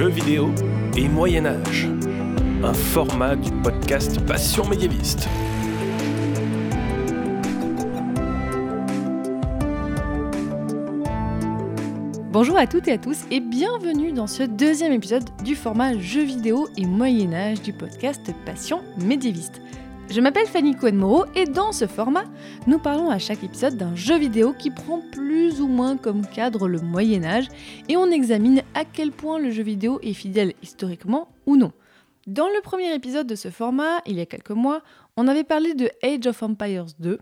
jeux vidéo et Moyen Âge. Un format du podcast Passion médiéviste. Bonjour à toutes et à tous et bienvenue dans ce deuxième épisode du format jeux vidéo et Moyen Âge du podcast Passion médiéviste. Je m'appelle Fanny Cohen-Moreau et dans ce format, nous parlons à chaque épisode d'un jeu vidéo qui prend plus ou moins comme cadre le Moyen Âge et on examine à quel point le jeu vidéo est fidèle historiquement ou non. Dans le premier épisode de ce format, il y a quelques mois, on avait parlé de Age of Empires 2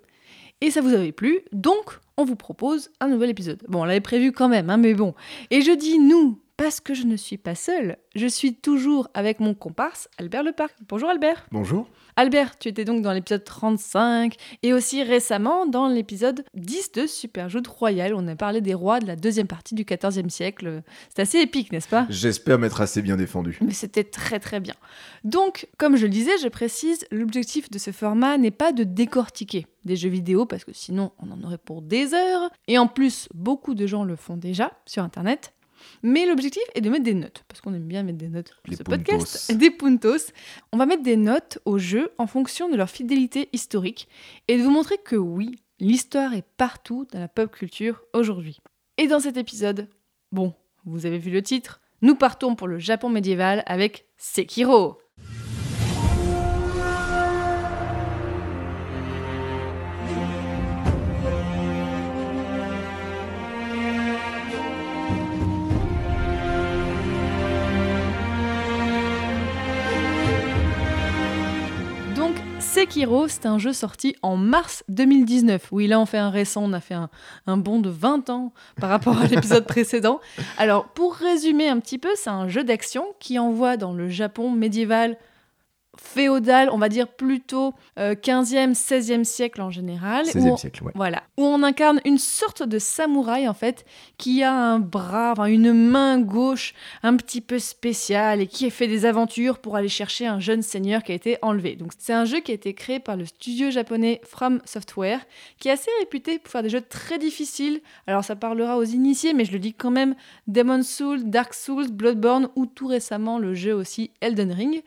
et ça vous avait plu, donc on vous propose un nouvel épisode. Bon, on l'avait prévu quand même, hein, mais bon. Et je dis nous, parce que je ne suis pas seule. Je suis toujours avec mon comparse, Albert Leparc. Bonjour Albert. Bonjour. Albert, tu étais donc dans l'épisode 35 et aussi récemment dans l'épisode 10 de Super Joute Royal. On a parlé des rois de la deuxième partie du XIVe siècle. C'est assez épique, n'est-ce pas? J'espère m'être assez bien défendu. Mais c'était très très bien. Donc, comme je le disais, je précise, l'objectif de ce format n'est pas de décortiquer des jeux vidéo parce que sinon on en aurait pour des heures. Et en plus, beaucoup de gens le font déjà sur Internet. Mais l'objectif est de mettre des notes, parce qu'on aime bien mettre des notes Les ce puntos. podcast, des puntos. On va mettre des notes aux jeux en fonction de leur fidélité historique et de vous montrer que oui, l'histoire est partout dans la pop culture aujourd'hui. Et dans cet épisode, bon, vous avez vu le titre, nous partons pour le Japon médiéval avec Sekiro. Sekiro, c'est un jeu sorti en mars 2019. Oui, là, on fait un récent, on a fait un, un bond de 20 ans par rapport à l'épisode précédent. Alors, pour résumer un petit peu, c'est un jeu d'action qui envoie dans le Japon médiéval féodal, on va dire plutôt euh, 15e, 16e siècle en général. où 16e on- siècle, ouais. voilà, où on incarne une sorte de samouraï en fait, qui a un bras, enfin, une main gauche un petit peu spéciale et qui fait des aventures pour aller chercher un jeune seigneur qui a été enlevé. Donc c'est un jeu qui a été créé par le studio japonais From Software, qui est assez réputé pour faire des jeux très difficiles. Alors ça parlera aux initiés, mais je le dis quand même, Demon Souls, Dark Souls, Bloodborne ou tout récemment le jeu aussi Elden Ring.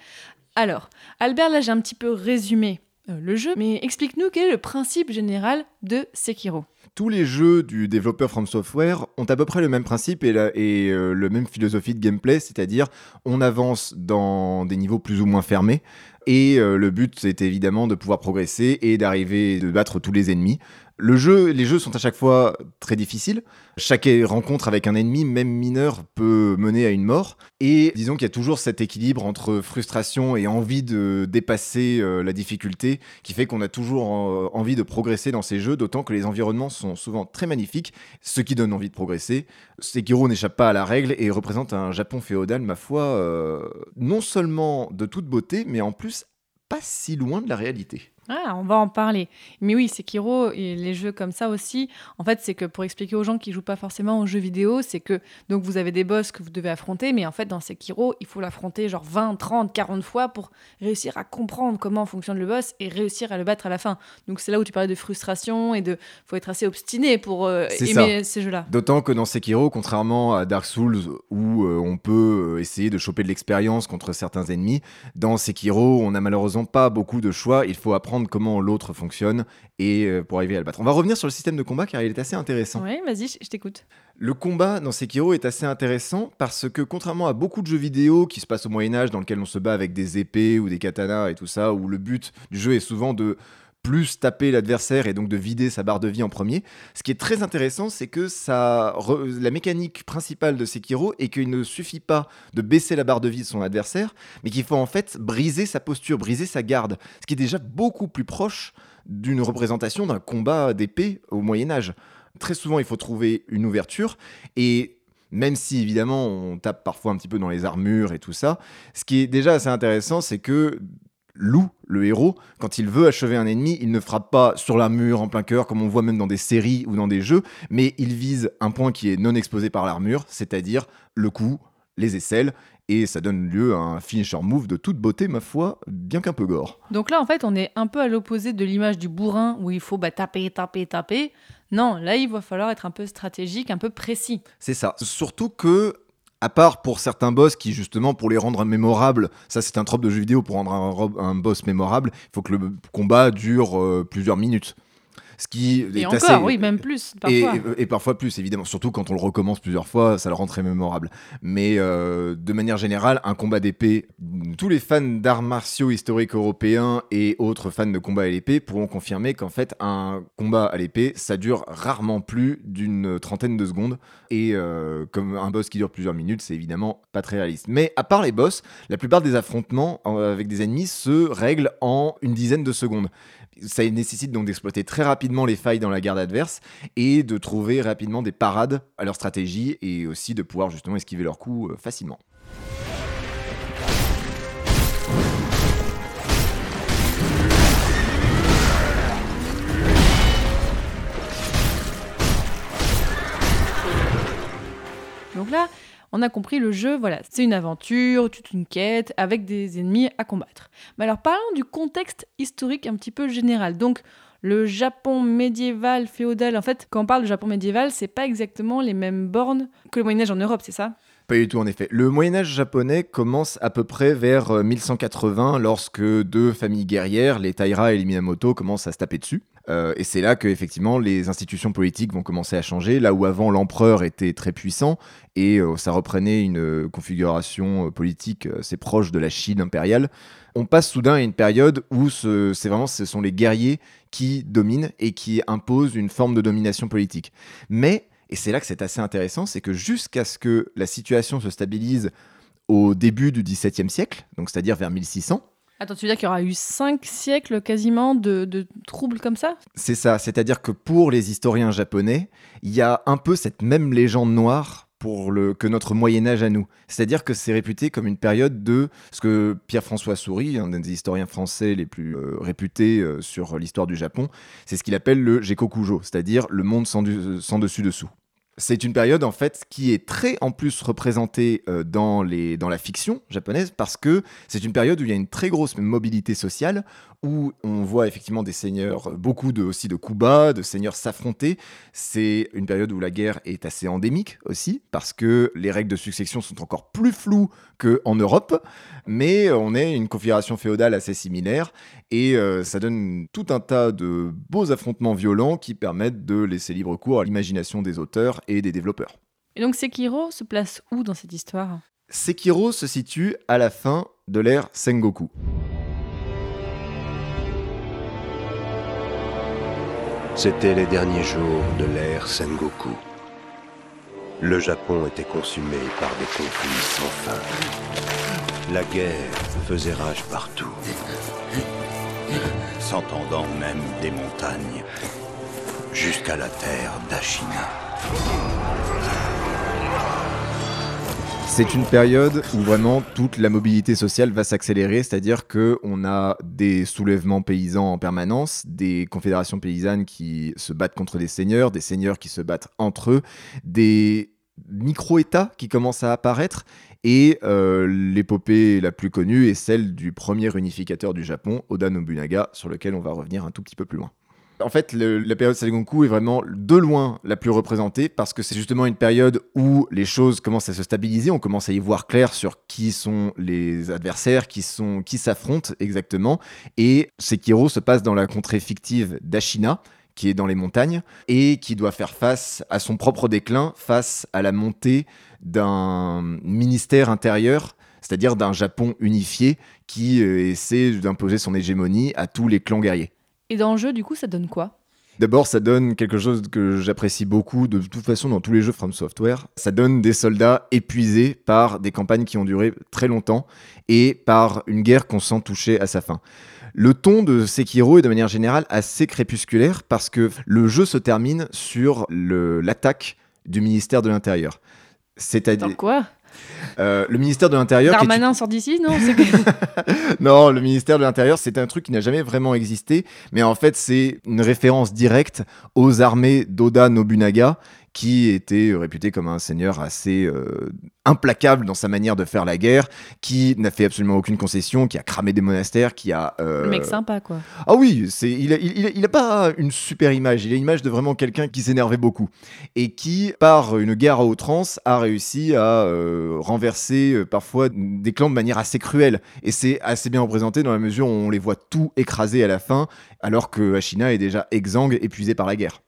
Alors, Albert, là j'ai un petit peu résumé euh, le jeu, mais explique-nous quel est le principe général de Sekiro. Tous les jeux du développeur From Software ont à peu près le même principe et, la, euh, même philosophie de gameplay, c'est-à-dire on avance dans des niveaux plus ou moins fermés. Et euh, le but, c'est évidemment de pouvoir progresser et d'arriver de battre tous les ennemis. Le jeu, les jeux sont à chaque fois très difficiles. Chaque rencontre avec un ennemi, même mineur, peut mener à une mort. Et disons qu'il y a toujours cet équilibre entre frustration et envie de dépasser euh, la difficulté qui fait qu'on a toujours euh, envie de progresser dans ces jeux, d'autant que les environnements sont souvent très magnifiques, ce qui donne envie de progresser. Sekiro n'échappe pas à la règle et représente un Japon féodal, ma foi, euh, non seulement de toute beauté, mais en plus pas si loin de la réalité. Ah, on va en parler. Mais oui, Sekiro et les jeux comme ça aussi, en fait, c'est que pour expliquer aux gens qui jouent pas forcément aux jeux vidéo, c'est que donc vous avez des boss que vous devez affronter, mais en fait dans Sekiro, il faut l'affronter genre 20, 30, 40 fois pour réussir à comprendre comment fonctionne le boss et réussir à le battre à la fin. Donc c'est là où tu parlais de frustration et de faut être assez obstiné pour euh, aimer ces jeux-là. D'autant que dans Sekiro, contrairement à Dark Souls, où euh, on peut euh, essayer de choper de l'expérience contre certains ennemis, dans Sekiro, on n'a malheureusement pas beaucoup de choix. Il faut apprendre comment l'autre fonctionne et euh, pour arriver à le battre. On va revenir sur le système de combat car il est assez intéressant. Oui, vas-y, je t'écoute. Le combat dans Sekiro est assez intéressant parce que contrairement à beaucoup de jeux vidéo qui se passent au Moyen Âge dans lesquels on se bat avec des épées ou des katanas et tout ça, où le but du jeu est souvent de plus taper l'adversaire et donc de vider sa barre de vie en premier. Ce qui est très intéressant, c'est que ça, la mécanique principale de Sekiro est qu'il ne suffit pas de baisser la barre de vie de son adversaire, mais qu'il faut en fait briser sa posture, briser sa garde, ce qui est déjà beaucoup plus proche d'une représentation d'un combat d'épée au Moyen Âge. Très souvent, il faut trouver une ouverture et même si évidemment on tape parfois un petit peu dans les armures et tout ça, ce qui est déjà assez intéressant, c'est que Lou, le héros, quand il veut achever un ennemi, il ne frappe pas sur l'armure en plein cœur, comme on voit même dans des séries ou dans des jeux, mais il vise un point qui est non exposé par l'armure, c'est-à-dire le cou, les aisselles, et ça donne lieu à un finisher move de toute beauté, ma foi, bien qu'un peu gore. Donc là, en fait, on est un peu à l'opposé de l'image du bourrin où il faut bah, taper, taper, taper. Non, là, il va falloir être un peu stratégique, un peu précis. C'est ça. Surtout que À part pour certains boss qui, justement, pour les rendre mémorables, ça c'est un trope de jeu vidéo, pour rendre un, boss mémorable, il faut que le combat dure euh, plusieurs minutes. Ce qui Et est encore, assez- oui, même plus, et, parfois. et- et parfois plus, évidemment. Surtout quand on le recommence plusieurs fois, ça le rend très mémorable. Mais euh, de manière générale, un combat d'épée, tous les fans d'arts martiaux historiques européens et autres fans de combat à l'épée pourront confirmer qu'en fait, un combat à l'épée, ça dure rarement plus d'une trentaine de secondes. Et euh, comme un boss qui dure plusieurs minutes, c'est évidemment pas très réaliste. Mais à part les boss, la plupart des affrontements euh, avec des ennemis se règlent en une dizaine de secondes. Ça nécessite donc d'exploiter très rapidement les failles dans la garde adverse et de trouver rapidement des parades à leur stratégie et aussi de pouvoir justement esquiver leurs coups euh, facilement. Donc là, on a compris le jeu, voilà, c'est une aventure, toute une quête avec des ennemis à combattre. Mais alors parlons du contexte historique un petit peu général. Donc le Japon médiéval, féodal, en fait, quand on parle de Japon médiéval, c'est pas exactement les mêmes bornes que le Moyen-Âge en Europe, c'est ça? Pas du tout en effet. Le Moyen Âge japonais commence à peu près vers euh, 1180 lorsque deux familles guerrières, les Taira et les Minamoto, commencent à se taper dessus. Euh, et c'est là que effectivement les institutions politiques vont commencer à changer. Là où avant l'empereur était très puissant et euh, ça reprenait une euh, configuration politique assez proche de la Chine impériale, on passe soudain à une période où ce, c'est vraiment ce sont les guerriers qui dominent et qui imposent une forme de domination politique. Mais et c'est là que c'est assez intéressant, c'est que jusqu'à ce que la situation se stabilise au début du XVIIe siècle, donc c'est-à-dire vers 1600, Attends, tu veux dire qu'il y aura eu cinq siècles quasiment de, troubles comme ça? C'est ça, c'est-à-dire que pour les historiens japonais, il y a un peu cette même légende noire pour le, que notre Moyen Âge à nous. C'est-à-dire que c'est réputé comme une période de ce que Pierre-François Souris, un des historiens français les plus euh, réputés euh, sur l'histoire du Japon, c'est ce qu'il appelle le Gekokujo, c'est-à-dire le monde sans dessus-dessous. C'est une période en fait qui est très en plus représentée euh, dans, les, dans la fiction japonaise parce que c'est une période où il y a une très grosse mobilité sociale, où on voit effectivement des seigneurs, beaucoup de, aussi de coups bas, de seigneurs s'affronter. C'est une période où la guerre est assez endémique aussi parce que les règles de succession sont encore plus floues qu'en Europe, mais on est une configuration féodale assez similaire et euh, ça donne tout un tas de beaux affrontements violents qui permettent de laisser libre cours à l'imagination des auteurs et des développeurs. Et donc Sekiro se place où dans cette histoire? Sekiro se situe à la fin de l'ère Sengoku. C'était les derniers jours de l'ère Sengoku. Le Japon était consumé par des conflits sans fin. La guerre faisait rage partout, s'entendant même des montagnes, jusqu'à la terre d'Ashina. C'est une période où vraiment toute la mobilité sociale va s'accélérer, c'est-à-dire que on a des soulèvements paysans en permanence, des confédérations paysannes qui se battent contre des seigneurs, des seigneurs qui se battent entre eux, des micro-États qui commencent à apparaître, et euh, l'épopée la plus connue est celle du premier unificateur du Japon, Oda Nobunaga, sur lequel on va revenir un tout petit peu plus loin. En fait, la période Sengoku est vraiment de loin la plus représentée parce que c'est justement une période où les choses commencent à se stabiliser, on commence à y voir clair sur qui sont les adversaires, qui sont qui s'affrontent exactement. Et Sekiro se passe dans la contrée fictive d'Ashina, qui est dans les montagnes et qui doit faire face à son propre déclin, face à la montée d'un ministère intérieur c'est-à-dire d'un Japon unifié qui euh, essaie d'imposer son hégémonie à tous les clans guerriers. Et dans le jeu, du coup, ça donne quoi? D'abord, ça donne quelque chose que j'apprécie beaucoup de toute façon dans tous les jeux From Software. Ça donne des soldats épuisés par des campagnes qui ont duré très longtemps et par une guerre qu'on sent toucher à sa fin. Le ton de Sekiro est de manière générale assez crépusculaire parce que le jeu se termine sur l'attaque du ministère de l'Intérieur. C'est-à-dire quoi? Euh, le ministère de l'Intérieur. est Darmanin sort d'ici Non? Non, le ministère de l'Intérieur, c'est un truc qui n'a jamais vraiment existé, mais en fait, c'est une référence directe aux armées d'Oda Nobunaga, qui était réputé comme un seigneur assez euh, implacable dans sa manière de faire la guerre, qui n'a fait absolument aucune concession, qui a cramé des monastères, qui a... euh, Le mec sympa, quoi. Ah oui, c'est il a, il, il a- pas une super image, il a l'image de vraiment quelqu'un qui s'énervait beaucoup et qui, par une guerre à outrance, a réussi à euh, renverser euh, parfois des clans de manière assez cruelle. Et c'est assez bien représenté dans la mesure où on les voit tout écraser à la fin, alors que Ashina est déjà exsangue, épuisée par la guerre.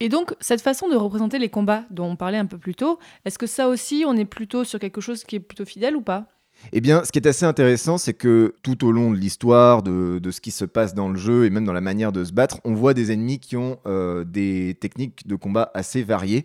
Et donc, cette façon de représenter les combats dont on parlait un peu plus tôt, est-ce que ça aussi, on est plutôt sur quelque chose qui est plutôt fidèle ou pas? Eh bien, ce qui est assez intéressant, c'est que tout au long de l'histoire, de, ce qui se passe dans le jeu et même dans la manière de se battre, on voit des ennemis qui ont euh, des techniques de combat assez variées,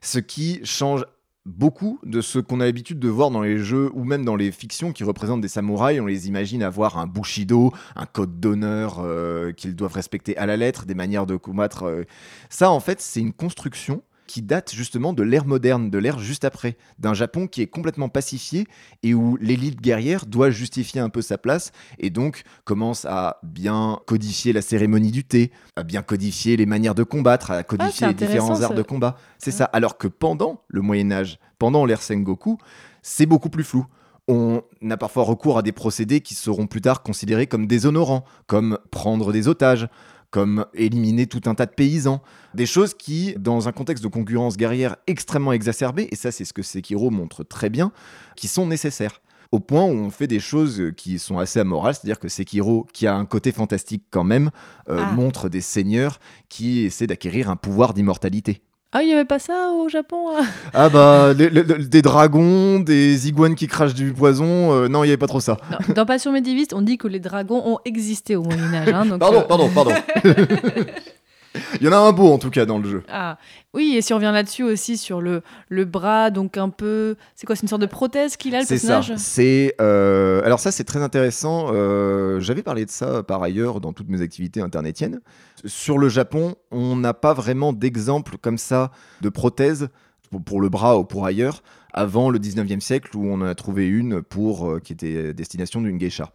ce qui change beaucoup de ce qu'on a l'habitude de voir dans les jeux ou même dans les fictions qui représentent des samouraïs. On les imagine avoir un bushido, un code d'honneur euh, qu'ils doivent respecter à la lettre, des manières de combattre. euh. Ça, en fait, c'est une construction qui date justement de l'ère moderne, de l'ère juste après, d'un Japon qui est complètement pacifié et où l'élite guerrière doit justifier un peu sa place et donc commence à bien codifier la cérémonie du thé, à bien codifier les manières de combattre, à codifier c'est les différents arts de combat. C'est ça. Alors que pendant le Moyen Âge, pendant l'ère Sengoku, c'est beaucoup plus flou. On a parfois recours à des procédés qui seront plus tard considérés comme déshonorants, comme prendre des otages, comme éliminer tout un tas de paysans. Des choses qui, dans un contexte de concurrence guerrière extrêmement exacerbé, et ça c'est ce que Sekiro montre très bien, qui sont nécessaires. Au point où on fait des choses qui sont assez amorales, c'est-à-dire que Sekiro, qui a un côté fantastique quand même, euh, Ah. montre des seigneurs qui essaient d'acquérir un pouvoir d'immortalité. Ah, il n'y avait pas ça au Japon hein Ah bah, les- les- les- des dragons, des iguanes qui crachent du poison, euh, non, il n'y avait pas trop ça. Non, Dans Passion médiéviste, on dit que les dragons ont existé au Moyen-Âge. hein, donc, Pardon, euh, pardon, pardon. Il y en a un beau en tout cas dans le jeu. Ah, oui, et si on revient là-dessus aussi sur le, le bras, donc un peu. C'est quoi C'est une sorte de prothèse qu'il a, le C'est ça. personnage? C'est euh, alors ça c'est très intéressant. Euh, J'avais parlé de ça par ailleurs dans toutes mes activités internetiennes. Sur le Japon, on n'a pas vraiment d'exemple comme ça de prothèse pour le bras ou pour ailleurs avant le 19e siècle où on en a trouvé une pour euh, qui était destination d'une geisha.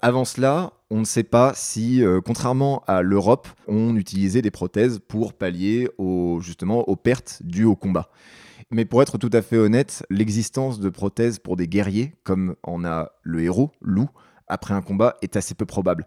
Avant cela, on ne sait pas si, euh, contrairement à l'Europe, on utilisait des prothèses pour pallier au, justement aux pertes dues au combat. Mais pour être tout à fait honnête, l'existence de prothèses pour des guerriers, comme en a le héros, Lou, après un combat, est assez peu probable.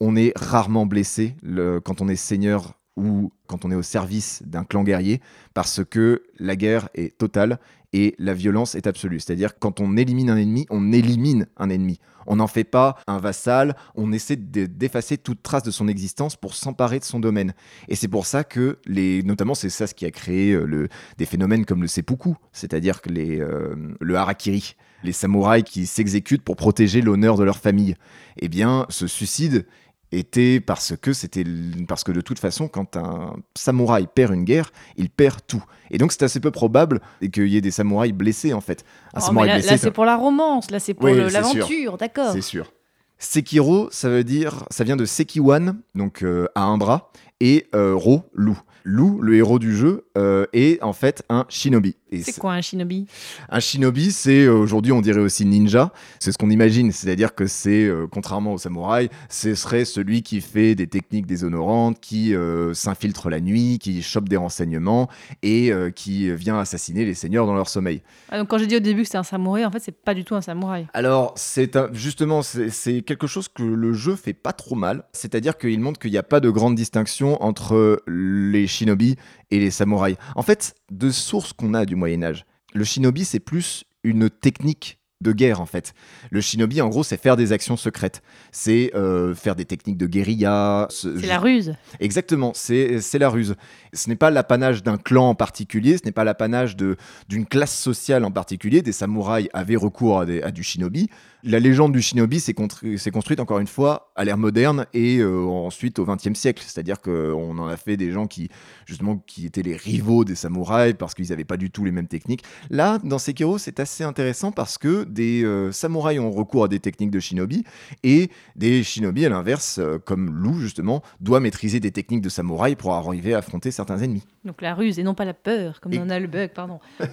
On est rarement blessé le- quand on est seigneur ou quand on est au service d'un clan guerrier, parce que la guerre est totale et la violence est absolue. C'est-à-dire quand on élimine un ennemi, on élimine un ennemi. On n'en fait pas un vassal, on essaie de- d'effacer toute trace de son existence pour s'emparer de son domaine. Et c'est pour ça que, les, notamment, c'est ça ce qui a créé euh, le, des phénomènes comme le seppuku, c'est-à-dire que les, euh, le harakiri, les samouraïs qui s'exécutent pour protéger l'honneur de leur famille. Eh bien, ce suicide était parce que c'était parce que de toute façon quand un samouraï perd une guerre il perd tout et donc c'est assez peu probable qu'il y ait des samouraïs blessés en fait un Oh, samouraï là, blessé là, c'est pour la romance, là, c'est pour Oui, l'aventure, d'accord. c'est sûr. Sekiro, ça veut dire, ça vient de Sekiwan, donc euh, à un bras, et euh, Ro, loup. Loup, le héros du jeu, euh, est en fait un shinobi. C'est quoi un shinobi? Un shinobi, c'est euh, aujourd'hui on dirait aussi ninja. C'est ce qu'on imagine, c'est-à-dire que c'est euh, contrairement au samouraï, ce serait celui qui fait des techniques déshonorantes, qui euh, s'infiltre la nuit, qui chope des renseignements et qui vient assassiner les seigneurs dans leur sommeil. Ah, donc quand j'ai dit au début que c'était un samouraï, en fait, c'est pas du tout un samouraï. Alors, c'est justement, c'est c'est quelque chose que le jeu fait pas trop mal. C'est-à-dire qu'il montre qu'il n'y a pas de grande distinction entre les shinobi et les samouraïs. En fait, de sources qu'on a du Moyen Âge, le shinobi, c'est plus une technique de guerre en fait. Le shinobi en gros c'est faire des actions secrètes, c'est euh, faire des techniques de guérilla. ce- C'est la ruse. Exactement, c'est la ruse. Ce n'est pas l'apanage d'un clan en particulier, ce n'est pas l'apanage de- d'une classe sociale en particulier. Des samouraïs avaient recours à, des- à du shinobi. La légende du shinobi s'est constru- s'est construite encore une fois à l'ère moderne et euh, ensuite au XXe siècle. C'est-à-dire qu'on en a fait des gens qui, justement, qui étaient les rivaux des samouraïs parce qu'ils n'avaient pas du tout les mêmes techniques. Là, dans Sekiro, c'est assez intéressant parce que des euh, samouraïs ont recours à des techniques de shinobi et des shinobi, à l'inverse, euh, comme Lou justement, doit maîtriser des techniques de samouraï pour arriver à affronter certains ennemis. Donc la ruse et non pas la peur, comme Et- dans Nullbug, pardon.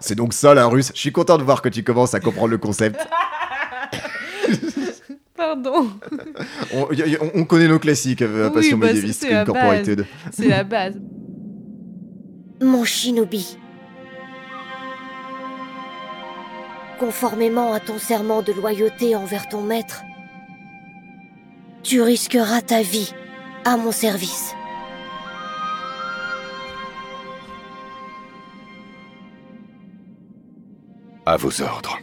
C'est donc ça la russe. Je suis content de voir que tu commences à comprendre le concept. Pardon, On, y- y- on- on connaît nos classiques, euh, Oui, Passion bah, Incorporated. c'est la base. Mon shinobi, conformément à ton serment de loyauté envers ton maître, tu risqueras ta vie à mon service. À vos ordres.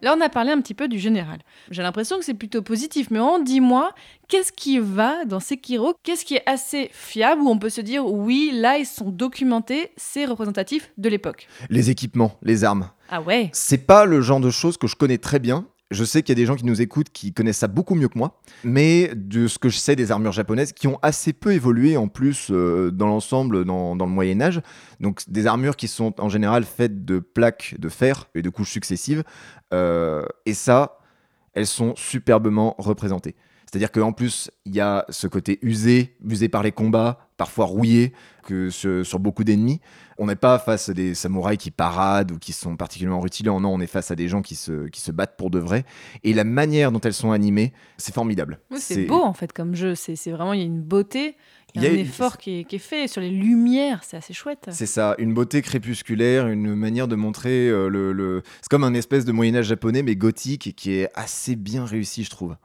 Là, on a parlé un petit peu du général. J'ai l'impression que c'est plutôt positif, mais en dis-moi, qu'est-ce qui va dans Sekiro? Qu'est-ce qui est assez fiable où on peut se dire oui, là, ils sont documentés, c'est représentatif de l'époque? Les équipements, les armes. Ah ouais C'est pas le genre de choses que je connais très bien. Je sais qu'il y a des gens qui nous écoutent qui connaissent ça beaucoup mieux que moi, mais de ce que je sais des armures japonaises qui ont assez peu évolué en plus euh, dans l'ensemble dans, le Moyen Âge. Donc des armures qui sont en général faites de plaques de fer et de couches successives. Euh, et ça, elles sont superbement représentées. C'est-à-dire qu'en plus, il y a ce côté usé, usé par les combats, parfois rouillé, que sur, sur beaucoup d'ennemis. On n'est pas face à des samouraïs qui paradent ou qui sont particulièrement rutilants. Non, on est face à des gens qui se, qui se battent pour de vrai. Et la manière dont elles sont animées, c'est formidable. Oui, c'est beau en fait comme jeu. C'est vraiment, il y a une beauté, il y a un effort qui est, qui est fait sur les lumières, c'est assez chouette. C'est ça, une beauté crépusculaire, une manière de montrer euh, le. le- C'est comme un espèce de Moyen-Âge japonais, mais gothique, qui est assez bien réussi, je trouve.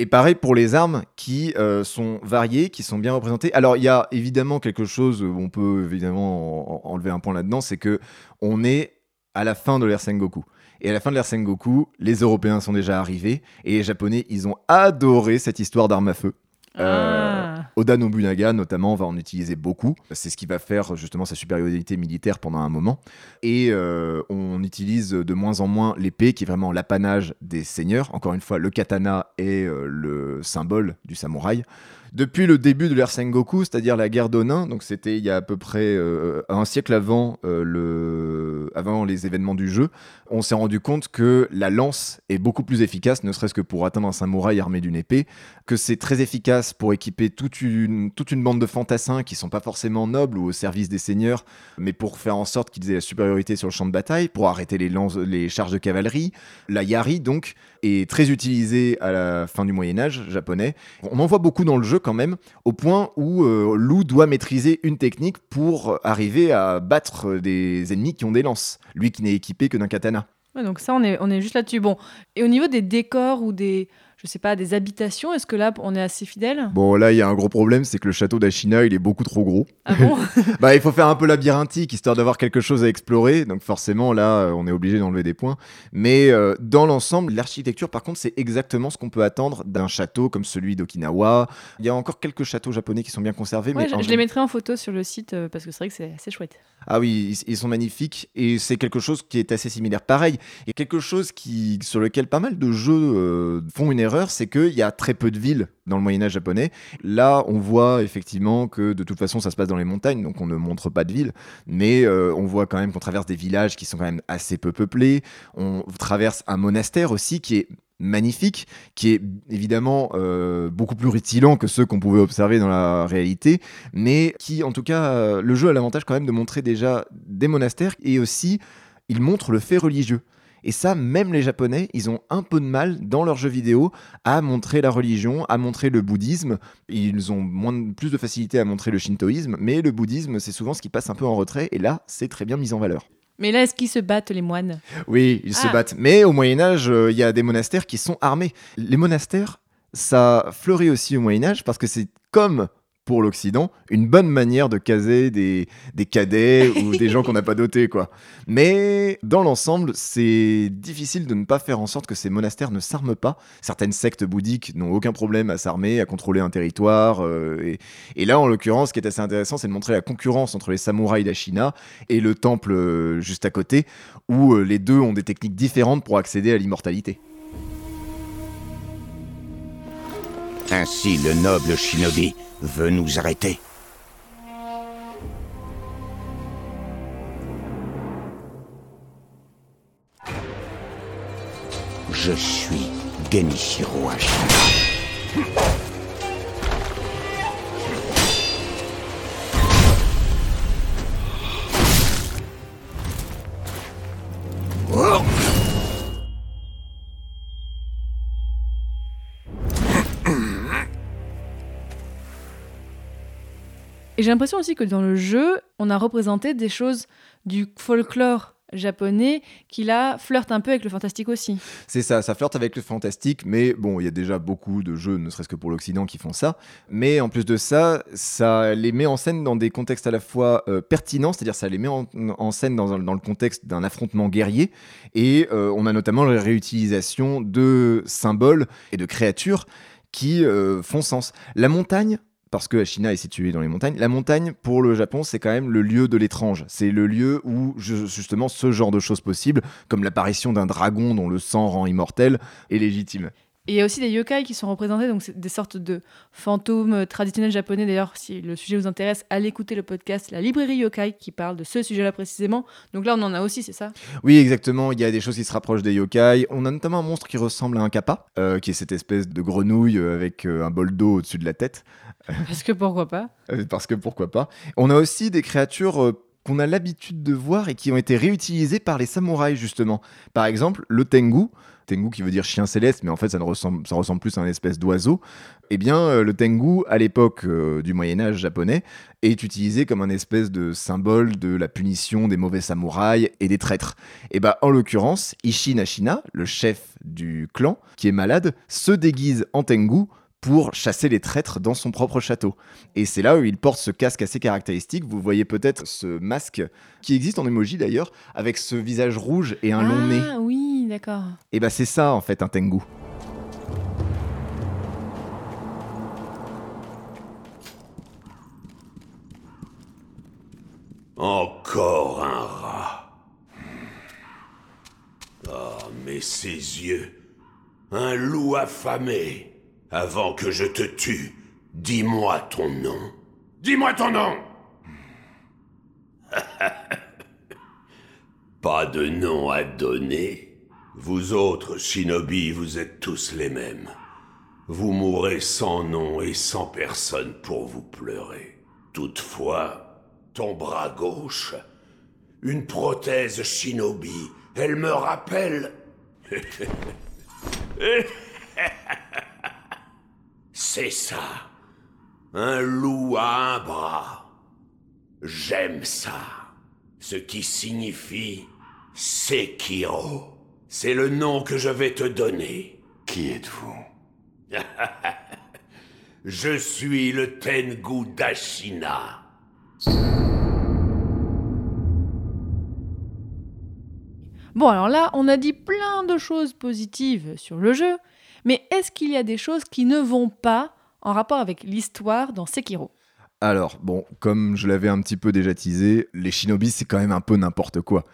Et pareil pour les armes qui euh, sont variées, qui sont bien représentées. Alors il y a évidemment quelque chose, on peut évidemment en- en- enlever un point là-dedans, c'est que on est à la fin de l'ère Sengoku. Et à la fin de l'ère Sengoku, les Européens sont déjà arrivés et les Japonais, ils ont adoré cette histoire d'armes à feu. Euh, Ah. Oda Nobunaga, notamment, va en utiliser beaucoup. C'est ce qui va faire justement sa supériorité militaire pendant un moment. Et euh, on utilise de moins en moins l'épée, qui est vraiment l'apanage des seigneurs. Encore une fois, le katana est euh, le symbole du samouraï. Depuis le début de l'ère Sengoku, c'est-à-dire la guerre d'Onin, donc c'était il y a à peu près euh, un siècle avant, euh, avant les événements du jeu, on s'est rendu compte que la lance est beaucoup plus efficace, ne serait-ce que pour atteindre un samouraï armé d'une épée, que c'est très efficace pour équiper toute une, bande de fantassins qui sont pas forcément nobles ou au service des seigneurs, mais pour faire en sorte qu'ils aient la supériorité sur le champ de bataille, pour arrêter les, charges de cavalerie. La yari, donc, est très utilisée à la fin du Moyen-Âge japonais. On en voit beaucoup dans le jeu quand même, au point où euh, Lou doit maîtriser une technique pour arriver à battre des ennemis qui ont des lances. Lui qui n'est équipé que d'un katana. Ouais, donc ça, on est, on est juste là-dessus. Bon, et au niveau des décors ou des, je sais pas, des habitations, est-ce que là, on est assez fidèle Bon, là, il y a un gros problème, c'est que le château d'Ashina, il est beaucoup trop gros. Ah bon? Bah, il faut faire un peu labyrinthique, histoire d'avoir quelque chose à explorer. Donc forcément, là, euh, on est obligé d'enlever des points. Mais euh, dans l'ensemble, l'architecture, par contre, c'est exactement ce qu'on peut attendre d'un château comme celui d'Okinawa. Il y a encore quelques châteaux japonais qui sont bien conservés. Ouais, mais je, en je les mettrai en photo sur le site euh, parce que c'est vrai que c'est assez chouette. Ah oui, ils, ils sont magnifiques et c'est quelque chose qui est assez similaire. Pareil, a quelque chose qui, sur lequel pas mal de jeux euh, font une erreur, c'est qu'il y a très peu de villes dans le Moyen Âge japonais. Là, on voit effectivement que de toute façon, ça se passe dans les montagnes, donc on ne montre pas de villes, mais euh, on voit quand même qu'on traverse des villages qui sont quand même assez peu peuplés. On traverse un monastère aussi qui est magnifique, qui est évidemment euh, beaucoup plus rutilant que ceux qu'on pouvait observer dans la réalité, mais qui, en tout cas, euh, le jeu a l'avantage quand même de montrer déjà des monastères et aussi il montre le fait religieux. Et ça, même les Japonais, ils ont un peu de mal dans leurs jeux vidéo à montrer la religion, à montrer le bouddhisme. Ils ont moins de- plus de facilité à montrer le shintoïsme, mais le bouddhisme, c'est souvent ce qui passe un peu en retrait. Et là, c'est très bien mis en valeur. Mais là, est-ce qu'ils se battent, les moines? Oui, ils se Ah. battent. Mais au Moyen Âge, euh, il y a des monastères qui sont armés. Les monastères, ça fleurit aussi au Moyen Âge parce que c'est comme pour l'Occident, une bonne manière de caser des, cadets ou des gens qu'on n'a pas dotés, quoi. Mais dans l'ensemble, c'est difficile de ne pas faire en sorte que ces monastères ne s'arment pas. Certaines sectes bouddhiques n'ont aucun problème à s'armer, à contrôler un territoire. euh, et, là, en l'occurrence, ce qui est assez intéressant, c'est de montrer la concurrence entre les samouraïs d'Ashina et le temple euh, juste à côté, où euh, les deux ont des techniques différentes pour accéder à l'immortalité. Ainsi, le noble shinobi veut nous arrêter. Je suis Genichiro Ashina. Et j'ai l'impression aussi que dans le jeu, on a représenté des choses du folklore japonais qui là flirte un peu avec le fantastique aussi. C'est ça, ça flirte avec le fantastique, mais bon, il y a déjà beaucoup de jeux, ne serait-ce que pour l'Occident, qui font ça. Mais en plus de ça, ça les met en scène dans des contextes à la fois euh, pertinents, c'est-à-dire ça les met en, scène dans le contexte d'un affrontement guerrier, et euh, on a notamment la réutilisation de symboles et de créatures qui euh, font sens. La montagne, parce que Ashina est située dans les montagnes, la montagne pour le Japon c'est quand même le lieu de l'étrange. C'est le lieu où ju- justement ce genre de choses possibles, comme l'apparition d'un dragon dont le sang rend immortel, est légitime. Et il y a aussi des yokai qui sont représentés, donc c'est des sortes de fantômes euh, traditionnels japonais. D'ailleurs, si le sujet vous intéresse, allez écouter le podcast La Librairie Yokai qui parle de ce sujet-là précisément. Donc là, on en a aussi, c'est ça? Oui, exactement. Il y a des choses qui se rapprochent des yokai. On a notamment un monstre qui ressemble à un kappa, euh, qui est cette espèce de grenouille euh, avec euh, un bol d'eau au-dessus de la tête. Parce que pourquoi pas? parce que pourquoi pas. On a aussi des créatures euh, qu'on a l'habitude de voir et qui ont été réutilisées par les samouraïs justement. Par exemple, le tengu, tengu qui veut dire chien céleste, mais en fait ça, ne ressemble, plus à une espèce d'oiseau. Eh bien, euh, le tengu, à l'époque euh, du Moyen Âge japonais, est utilisé comme un espèce de symbole de la punition des mauvais samouraïs et des traîtres. Et bah, en l'occurrence, Ishin Ashina, le chef du clan, qui est malade, se déguise en tengu pour chasser les traîtres dans son propre château. Et c'est là où il porte ce casque assez caractéristique. Vous voyez peut-être ce masque qui existe en emoji d'ailleurs, avec ce visage rouge et un long nez. Ah oui, d'accord. Et bah c'est ça en fait un tengu. Encore un rat. Ah, mais ses yeux. Un loup affamé. Avant que je te tue, dis-moi ton nom. Dis-moi ton nom Pas de nom à donner. Vous autres, shinobi, vous êtes tous les mêmes. Vous mourrez sans nom et sans personne pour vous pleurer. Toutefois, ton bras gauche, une prothèse shinobi, elle me rappelle... C'est ça. Un loup à un bras. J'aime ça. Ce qui signifie Sekiro. C'est le nom que je vais te donner. Qui êtes-vous? Je suis le Tengu d'Ashina. Bon, alors là, on a dit plein de choses positives sur le jeu, mais est-ce qu'il y a des choses qui ne vont pas en rapport avec l'histoire dans Sekiro? Alors, bon, comme je l'avais un petit peu déjà teasé, les shinobi c'est quand même un peu n'importe quoi.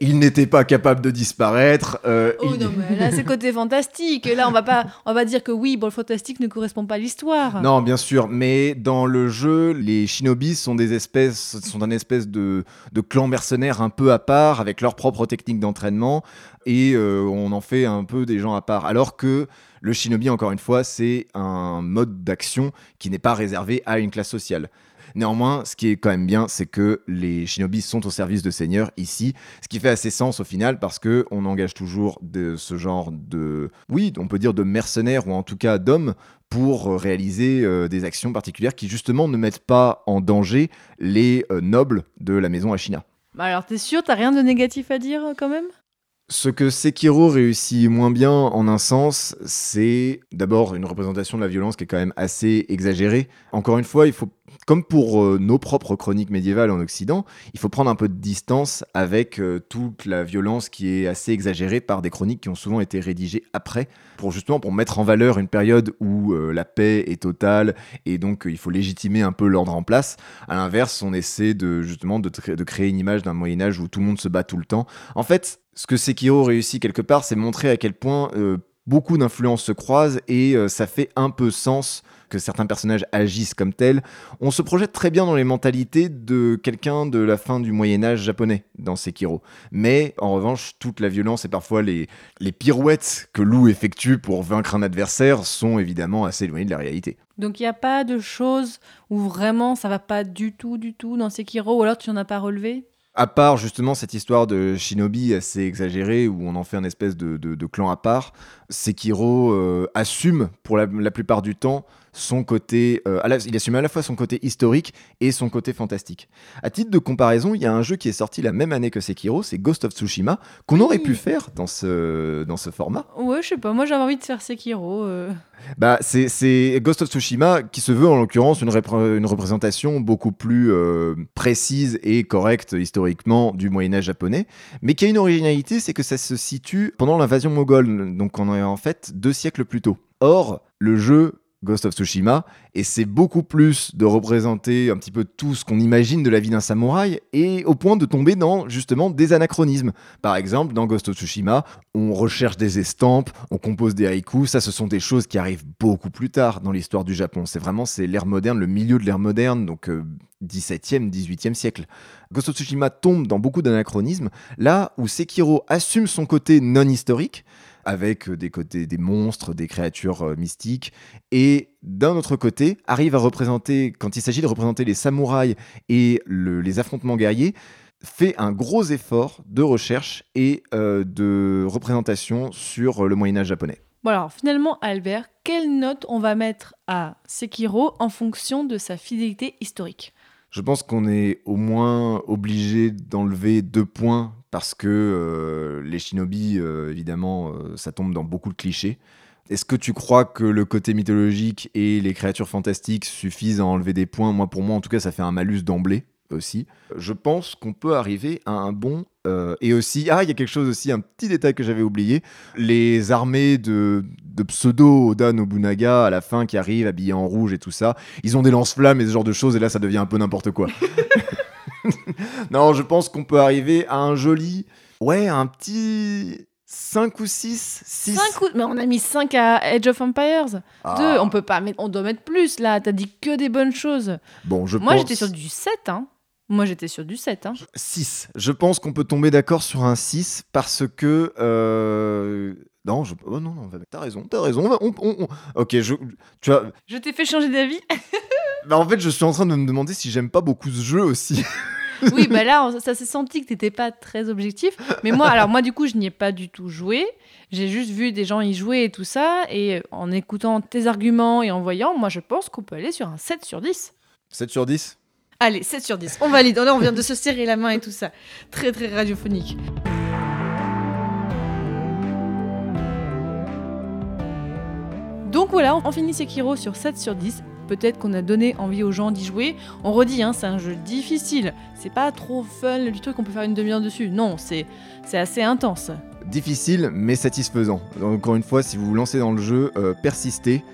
Ils n'étaient pas capables de disparaître. euh, Oh non, mais là, c'est le côté fantastique. Là, on va pas, on va dire que oui, bon, le fantastique ne correspond pas à l'histoire. Non, bien sûr, mais dans le jeu, les shinobi sont des espèces, sont un espèce de, de clan mercenaire un peu à part, avec leurs propres techniques d'entraînement, et euh, on en fait un peu des gens à part. Alors que le shinobi, encore une fois, c'est un mode d'action qui n'est pas réservé à une classe sociale. Néanmoins, ce qui est quand même bien, c'est que les shinobi sont au service de seigneurs ici, ce qui fait assez sens au final parce que on engage toujours de ce genre de, oui, on peut dire de mercenaires ou en tout cas d'hommes pour euh, réaliser euh, des actions particulières qui justement ne mettent pas en danger les euh, nobles de la maison Ashina. Bah alors, t'es sûr, t'as rien de négatif à dire quand même? Ce que Sekiro réussit moins bien en un sens, c'est d'abord une représentation de la violence qui est quand même assez exagérée. Encore une fois, il faut, comme pour euh, nos propres chroniques médiévales en Occident, il faut prendre un peu de distance avec euh, toute la violence qui est assez exagérée par des chroniques qui ont souvent été rédigées après, pour justement pour mettre en valeur une période où euh, la paix est totale et donc il faut légitimer un peu l'ordre en place. À l'inverse, on essaie de justement de, de créer une image d'un Moyen Âge où tout le monde se bat tout le temps. En fait, ce que Sekiro réussit quelque part, c'est montrer à quel point beaucoup d'influences se croisent et ça fait un peu sens que certains personnages agissent comme tels. On se projette très bien dans les mentalités de quelqu'un de la fin du Moyen Âge japonais dans Sekiro. Mais en revanche, toute la violence et parfois les, les pirouettes que Lou effectue pour vaincre un adversaire sont évidemment assez éloignées de la réalité. Donc, il n'y a pas de choses où vraiment ça va pas du tout, du tout dans Sekiro, ou alors tu n'en as pas relevé? À part justement cette histoire de shinobi assez exagérée où on en fait un espèce de, de- de clan à part, Sekiro euh, assume pour la, la plupart du temps son côté, euh, la- il assume à la fois son côté historique et son côté fantastique. À titre de comparaison, il y a un jeu qui est sorti la même année que Sekiro, c'est Ghost of Tsushima, qu'on aurait pu faire dans ce, dans ce format. Ouais, je sais pas, moi j'avais envie de faire Sekiro. euh. Bah, c'est- Ghost of Tsushima qui se veut en l'occurrence une, repré- une représentation beaucoup plus précise et correcte historiquement du Moyen-Âge japonais, mais qui a une originalité, c'est que ça se situe pendant l'invasion moghole, donc on est en fait deux siècles plus tôt. Or, le jeu Ghost of Tsushima essaie beaucoup plus de représenter un petit peu tout ce qu'on imagine de la vie d'un samouraï et au point de tomber dans justement des anachronismes. Par exemple, dans Ghost of Tsushima, on recherche des estampes, on compose des haïkus, ça ce sont des choses qui arrivent beaucoup plus tard dans l'histoire du Japon. C'est vraiment c'est l'ère moderne, le milieu de l'ère moderne, donc euh, 17e, 18e siècle. Ghost of Tsushima tombe dans beaucoup d'anachronismes, là où Sekiro assume son côté non historique avec euh, des côtés des monstres, des créatures euh, mystiques et d'un autre côté arrive à représenter quand il s'agit de représenter les samouraïs et le- les affrontements guerriers fait un gros effort de recherche et euh, de représentation sur le Moyen Âge japonais. Bon alors finalement Albert, quelle note on va mettre à Sekiro en fonction de sa fidélité historique? Je pense qu'on est au moins obligé d'enlever deux points parce que euh, les shinobi, euh, évidemment, euh, ça tombe dans beaucoup de clichés. Est-ce que tu crois que le côté mythologique et les créatures fantastiques suffisent à enlever des points? Moi, pour moi, en tout cas, ça fait un malus d'emblée aussi. Je pense qu'on peut arriver à un bon. et aussi, ah, il y a quelque chose aussi, un petit détail que j'avais oublié. Les armées de, pseudo Oda Nobunaga à la fin qui arrivent habillés en rouge et tout ça, ils ont des lance-flammes et ce genre de choses, et là, ça devient un peu n'importe quoi. non, je pense qu'on peut arriver à un joli. Ouais, un petit. 5 ou 6 6 5 ou... Mais on a mis 5 à Age of Empires. Ah. 2, on peut pas mettre... On doit mettre plus là, t'as dit que des bonnes choses. Bon, je Moi pense... j'étais sur du 7, hein. Moi j'étais sur du 7, hein. 6. Je pense qu'on peut tomber d'accord sur un 6 parce que. euh, Non, je... oh non, non, t'as raison, t'as raison. on va- on- on- Ok, je... tu vois. Je t'ai fait changer d'avis Bah, en fait, je suis en train de me demander si j'aime pas beaucoup ce jeu aussi. Oui, bah là, on- ça s'est senti que t'étais pas très objectif. Mais moi, alors moi, du coup, je n'y ai pas du tout joué. J'ai juste vu des gens y jouer et tout ça. Et en écoutant tes arguments et en voyant, moi, je pense qu'on peut aller sur un 7 sur 10. 7 sur 10 Allez, 7 sur 10. On valide. Là, on vient de se serrer la main et tout ça. Très, très radiophonique. Donc voilà, on finit Sekiro sur 7 sur 10. Peut-être qu'on a donné envie aux gens d'y jouer. On redit, hein, c'est un jeu difficile. C'est pas trop fun du truc qu'on peut faire une demi-heure dessus. Non, c'est c'est assez intense. Difficile, mais satisfaisant. Encore une fois, si vous vous lancez dans le jeu, euh, persistez.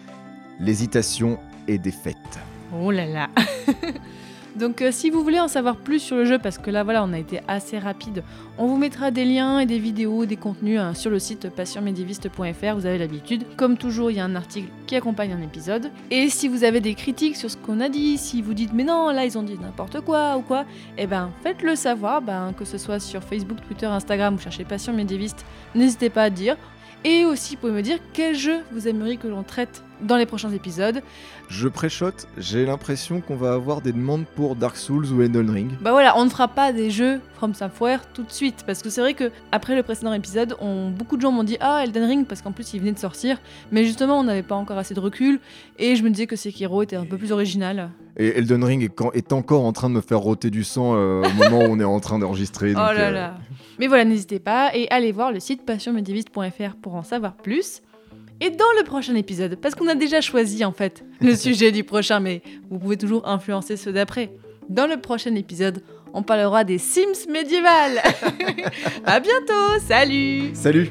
L'hésitation est défaite. Oh là là Donc euh, si vous voulez en savoir plus sur le jeu, parce que là voilà on a été assez rapide, on vous mettra des liens et des vidéos, des contenus hein, sur le site passionmédiéviste.fr, vous avez l'habitude. Comme toujours, il y a un article qui accompagne un épisode. Et si vous avez des critiques sur ce qu'on a dit, si vous dites mais non, là ils ont dit n'importe quoi ou quoi, eh ben faites-le savoir, ben, que ce soit sur Facebook, Twitter, Instagram, vous cherchez Médiéviste, n'hésitez pas à dire. Et aussi, vous pouvez me dire quel jeu vous aimeriez que l'on traite dans les prochains épisodes. Je préchote, j'ai l'impression qu'on va avoir des demandes pour Dark Souls ou Elden Ring. Bah voilà, on ne fera pas des jeux From Software tout de suite parce que c'est vrai que après le précédent épisode, on, beaucoup de gens m'ont dit ah Elden Ring parce qu'en plus il venait de sortir, mais justement on n'avait pas encore assez de recul et je me disais que Sekiro était un peu plus original. Et Elden Ring est, quand- est encore en train de me faire rôter du sang euh, au moment où on est en train d'enregistrer. Oh là euh, là. Mais voilà, n'hésitez pas et allez voir le site passionmédiéviste.fr pour en savoir plus. Et dans le prochain épisode, parce qu'on a déjà choisi en fait le sujet du prochain, mais vous pouvez toujours influencer ceux d'après. Dans le prochain épisode, on parlera des Sims médiévales. à bientôt, salut Salut